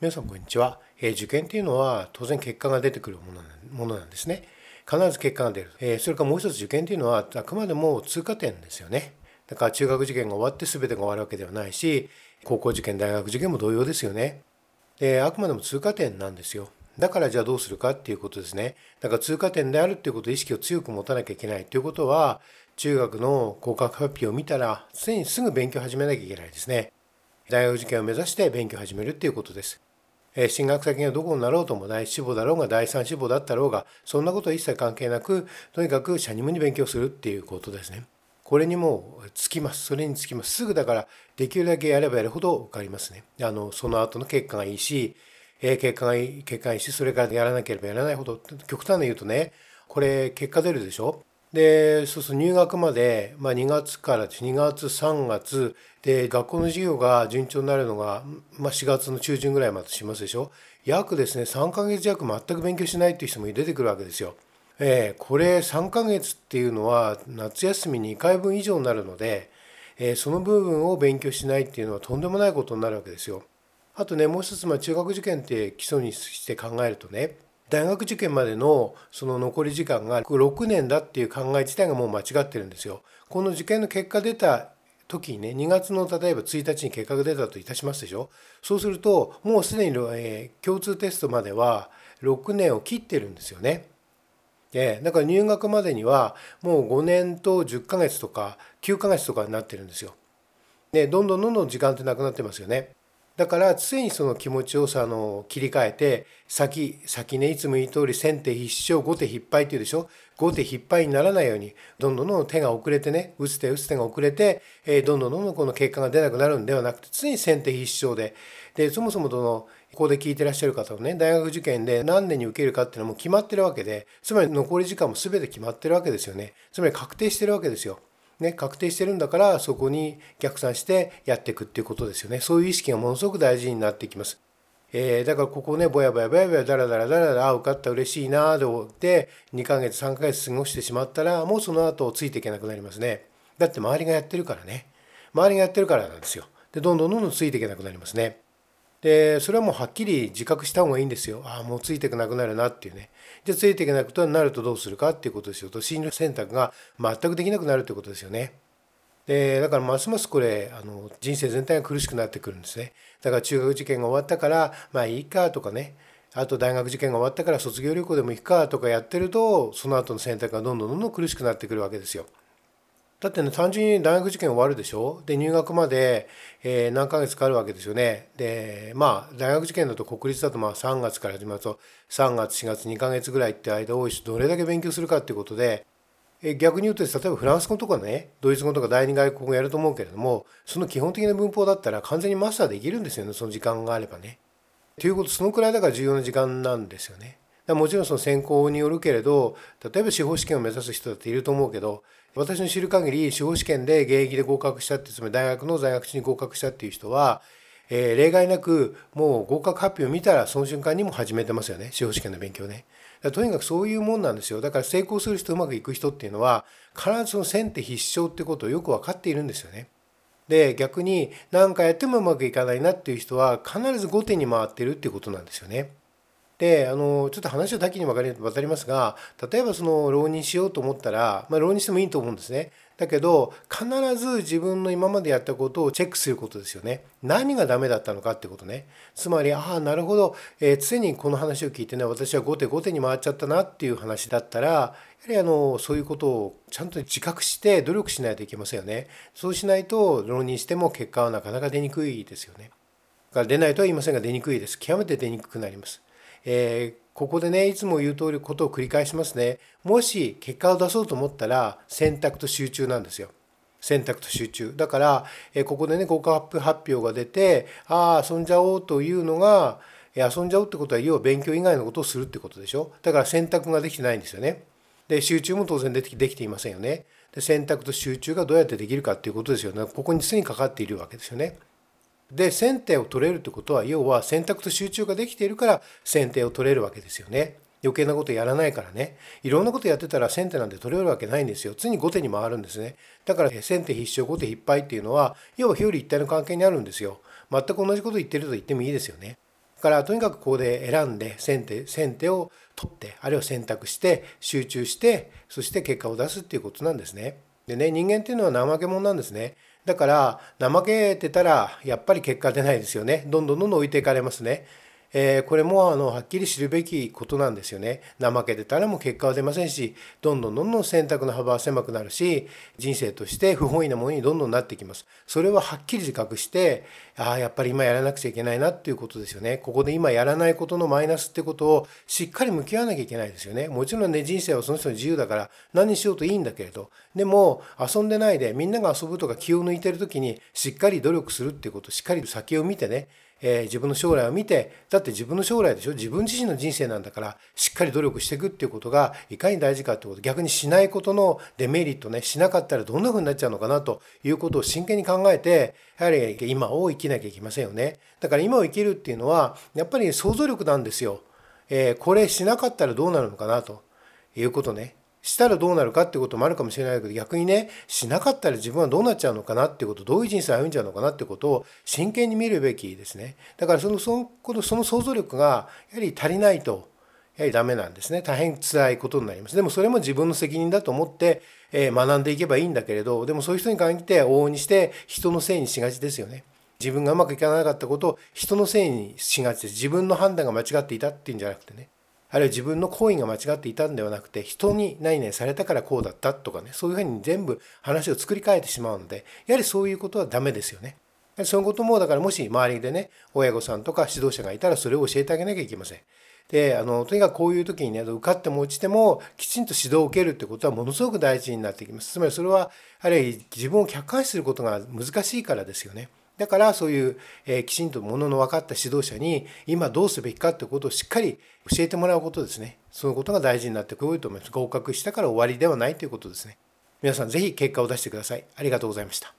皆さんこんにちは、えー、受験っていうのは当然結果が出てくるものなんですね。必ず結果が出る、えー、それからもう一つ受験っていうのはあくまでも通過点ですよね。だから中学受験が終わって全てが終わるわけではないし高校受験大学受験も同様ですよね。であくまでも通過点なんですよ。だからじゃあどうするかっていうことですね。だから通過点であるっていうことを意識を強く持たなきゃいけないということは中学の合格発表を見たら常にすぐ勉強始めなきゃいけないですね。大学受験を目指して勉強を始めるっていうことですえ進学先がどこになろうとも第一志望だろうが第三志望だったろうがそんなことは一切関係なくとにかく社務に勉強するっていうことですね。これにもうつきます。それにつきます。すぐだからできるだけやればやるほど分かりますね。あのその後の結果がいいし、え結果がいい結果がいいしそれからやらなければやらないほど極端に言うとねこれ結果出るでしょ？でそうすると入学まで、まあ、2月から2月3月で学校の授業が順調になるのが、まあ、4月の中旬ぐらいまでしますでしょ約ですね3ヶ月弱全く勉強しないっていう人も出てくるわけですよ。えー、これ3ヶ月っていうのは夏休み2回分以上になるので、えー、その部分を勉強しないっていうのはとんでもないことになるわけですよ。あとねもう一つ、まあ、中学受験って基礎にして考えるとね大学受験までのその残り時間が6年だっていう考え自体がもう間違ってるんですよ。この受験の結果出た時にね2月の例えば1日に結果が出たといたしますでしょそうするともうすでに、えー、共通テストまでは6年を切ってるんですよね。でだから入学までにはもう5年と10ヶ月とか9ヶ月とかになってるんですよ。でどんどんどんどん時間ってなくなってますよね。だから常にその気持ちをさあの切り替えて先先ねいつも言う通り先手必勝後手必敗っていうでしょ？後手必敗にならないようにどんどんどんどん手が遅れてね打つ手打つ手が遅れて、えー、どんどんどんどんこの結果が出なくなるんではなくて常に先手必勝で。でそもそもそのここで聞いてらっしゃる方もね大学受験で何年に受けるかっていうのはもう決まってるわけでつまり残り時間も全て決まってるわけですよね。つまり確定してるわけですよ。ね、確定してるんだからそこに逆算してやっていくっていうことですよね。そういう意識がものすごく大事になってきます。えー、だからここねぼやぼやぼやぼやだらだらだらだらあ受かった嬉しいなで2ヶ月3ヶ月過ごしてしまったらもうその後ついていけなくなりますね。だって周りがやってるからね。周りがやってるからなんですよ。でどんどんどんどんついていけなくなりますね。でそれはもうはっきり自覚した方がいいんですよ。ああもうついていけなくなるなっていうね。じゃあついていけなくなるとどうするか？っていうことですよ。と進路選択が全くできなくなるってことですよね。でだからますますこれあの人生全体が苦しくなってくるんですね。だから中学受験が終わったからまあいいかとかね。あと大学受験が終わったから卒業旅行でも行くかとかやってるとその後の選択がどんどんどんどん苦しくなってくるわけですよ。だってね単純に大学受験終わるでしょ？で入学まで、えー、何ヶ月かかるわけですよねでまあ大学受験だと国立だとまあ3月から始まると3月4月2ヶ月ぐらいって間多いしどれだけ勉強するかっていうことで逆に言うと例えばフランス語とかねドイツ語とか第二外国語やると思うけれどもその基本的な文法だったら完全にマスターできるんですよねその時間があればね。ということそのくらいだから重要な時間なんですよね。もちろんその専攻によるけれど例えば司法試験を目指す人だっていると思うけど私の知る限り司法試験で現役で合格したってつまり大学の在学中に合格したっていう人は、えー、例外なくもう合格発表を見たらその瞬間にも始めてますよね司法試験の勉強ね。とにかくそういうもんなんですよだから成功する人うまくいく人っていうのは必ずその先手必勝ってことをよく分かっているんですよね。で逆に何かやってもうまくいかないなっていう人は必ず後手に回ってるっていうことなんですよね。であのちょっと話を多岐に分かり渡りますが例えばその浪人しようと思ったら、まあ、浪人してもいいと思うんですね。だけど必ず自分の今までやったことをチェックすることですよね。何がダメだったのかってことね。つまりああなるほど、えー、常にこの話を聞いてね私は後手後手に回っちゃったなっていう話だったらやはりあのそういうことをちゃんと自覚して努力しないといけませんよね。そうしないと浪人しても結果はなかなか出にくいですよね。だから出ないとは言いませんが出にくいです。極めて出にくくなります。えー、ここでねいつも言う通りことを繰り返しますね。もし結果を出そうと思ったら選択と集中なんですよ。選択と集中。だから、えー、ここでね合格発表が出てああ遊んじゃおうというのが遊んじゃうってことは要は勉強以外のことをするってことでしょ。だから選択ができてないんですよね。で集中も当然できできていませんよね。で選択と集中がどうやってできるかっていうことですよね。ここに常にかかっているわけですよね。で先手を取れるってことは要は選択と集中ができているから先手を取れるわけですよね。余計なことやらないからね。いろんなことやってたら先手なんて取れるわけないんですよ。常に後手に回るんですね。だから先手必勝後手必敗っていうのは要は表裏一体の関係にあるんですよ。全く同じこと言ってると言ってもいいですよね。だからとにかくここで選んで先手先手を取ってあるいは選択して集中してそして結果を出すっていうことなんですね。でね人間っていうのは怠け者なんですね。だから怠けてたらやっぱり結果出ないですよね。どんどんどんどん置いていかれますね。えー、これもあのはっきり知るべきことなんですよね。怠けてたらもう結果は出ませんしどんどんどんどん選択の幅は狭くなるし人生として不本意なものにどんどんなってきます。それははっきり自覚してああやっぱり今やらなくちゃいけないなっていうことですよね。ここで今やらないことのマイナスってことをしっかり向き合わなきゃいけないですよね。もちろんね人生はその人の自由だから何にしようといいんだけれどでも遊んでないでみんなが遊ぶとか気を抜いてる時にしっかり努力するっていうことしっかり先を見てねえー、自分の将来を見てだって自分の将来でしょ？自分自身の人生なんだからしっかり努力していくっていうことがいかに大事かってこと逆にしないことのデメリットねしなかったらどんな風になっちゃうのかなということを真剣に考えてやはり今を生きなきゃいけませんよね。だから今を生きるっていうのはやっぱり想像力なんですよ、えー、これしなかったらどうなるのかなということね。したらどうなるかってこともあるかもしれないけど逆にねしなかったら自分はどうなっちゃうのかなってことどういう人生を歩んじゃうのかなってことを真剣に見るべきですね。だからそのそのことその想像力がやはり足りないとやはりダメなんですね。大変辛いことになります。でもそれも自分の責任だと思って、え学んでいけばいいんだけれどでもそういう人に限って往々にして人のせいにしがちですよね。自分がうまくいかなかったことを人のせいにしがちです。自分の判断が間違っていたっていうんじゃなくてね。あるいは自分の行為が間違っていたんではなくて人に何々されたからこうだったとかねそういうふうに全部話を作り変えてしまうのでやはりそういうことはダメですよね。そういうこともだからもし周りでね親御さんとか指導者がいたらそれを教えてあげなきゃいけません。であのとにかくこういう時にね受かっても落ちてもきちんと指導を受けるってことはものすごく大事になってきます。つまりそれはあるいは自分を客観視することが難しいからですよね。だからそういう、えー、きちんとものの分かった指導者に今どうすべきかってことをしっかり教えてもらうことですね。そのことが大事になってくると思います。合格したから終わりではないということですね。皆さんぜひ結果を出してください。ありがとうございました。